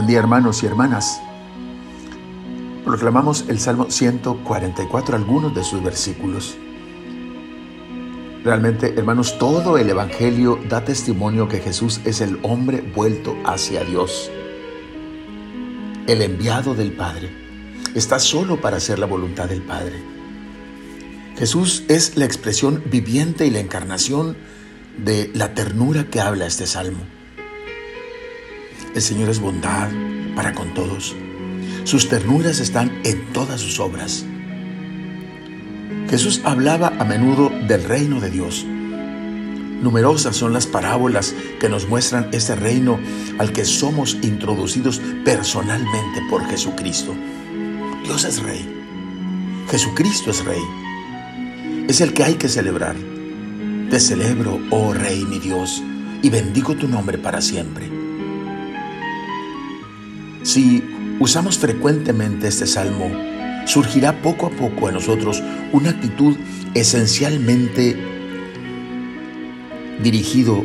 Buen día hermanos y hermanas. Proclamamos el Salmo 144, algunos de sus versículos. Realmente, hermanos, todo el Evangelio da testimonio que Jesús es el hombre vuelto hacia Dios, el enviado del Padre. Está solo para hacer la voluntad del Padre. Jesús es la expresión viviente y la encarnación de la ternura que habla este salmo. El Señor es bondad para con todos. Sus ternuras están en todas sus obras. Jesús hablaba a menudo del reino de Dios. Numerosas son las parábolas que nos muestran ese reino al que somos introducidos personalmente por Jesucristo. Dios es rey. Jesucristo es rey. Es el que hay que celebrar. Te celebro, oh Rey mi Dios, y bendigo tu nombre para siempre. Si usamos frecuentemente este salmo, surgirá poco a poco en nosotros una actitud esencialmente dirigido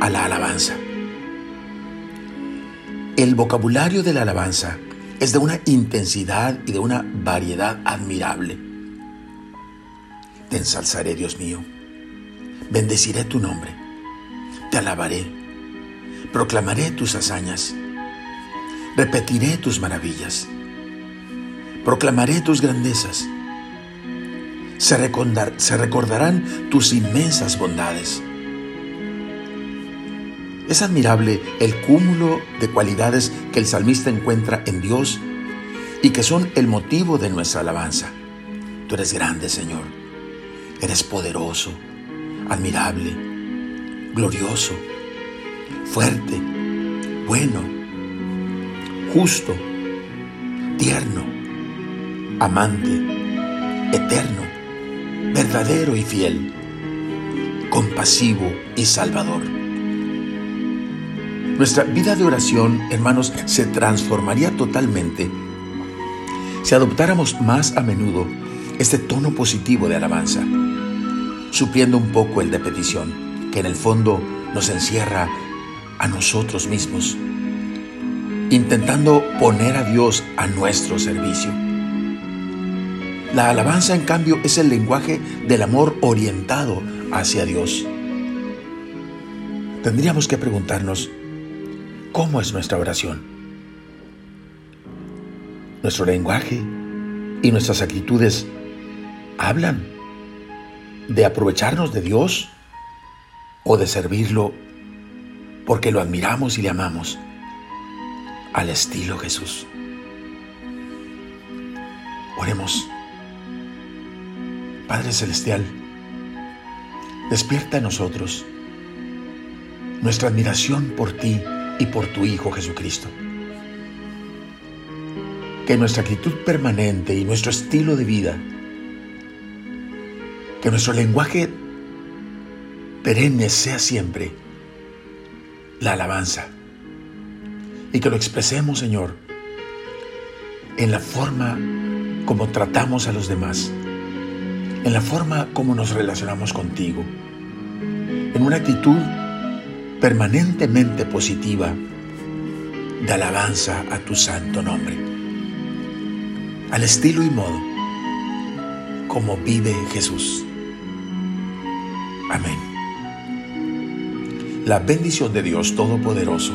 a la alabanza. El vocabulario de la alabanza es de una intensidad y de una variedad admirable. Te ensalzaré, Dios mío. Bendeciré tu nombre. Te alabaré. Proclamaré tus hazañas. Repetiré tus maravillas proclamaré tus grandezas. Se, recordarán tus inmensas bondades. Es admirable el cúmulo de cualidades que el salmista encuentra en Dios y que son el motivo de nuestra alabanza. Tú eres grande, Señor. Eres poderoso, admirable, glorioso, fuerte, bueno, justo, tierno amante, eterno, verdadero y fiel, compasivo y salvador. Nuestra vida de oración, hermanos, se transformaría totalmente si adoptáramos más a menudo este tono positivo de alabanza, supliendo un poco el de petición, que en el fondo nos encierra a nosotros mismos, intentando poner a Dios a nuestro servicio. La alabanza, en cambio, es el lenguaje del amor orientado hacia Dios. Tendríamos que preguntarnos, ¿cómo es nuestra oración? ¿Nuestro lenguaje y nuestras actitudes hablan de aprovecharnos de Dios o de servirlo porque lo admiramos y le amamos al estilo Jesús? Oremos. Padre Celestial, despierta en nosotros nuestra admiración por ti y por tu Hijo Jesucristo. Que nuestra actitud permanente y nuestro estilo de vida, que nuestro lenguaje perenne sea siempre la alabanza y que lo expresemos, Señor, en la forma como tratamos a los demás en la forma como nos relacionamos contigo, en una actitud permanentemente positiva de alabanza a tu santo nombre, al estilo y modo como vive Jesús. Amén. La bendición de Dios Todopoderoso,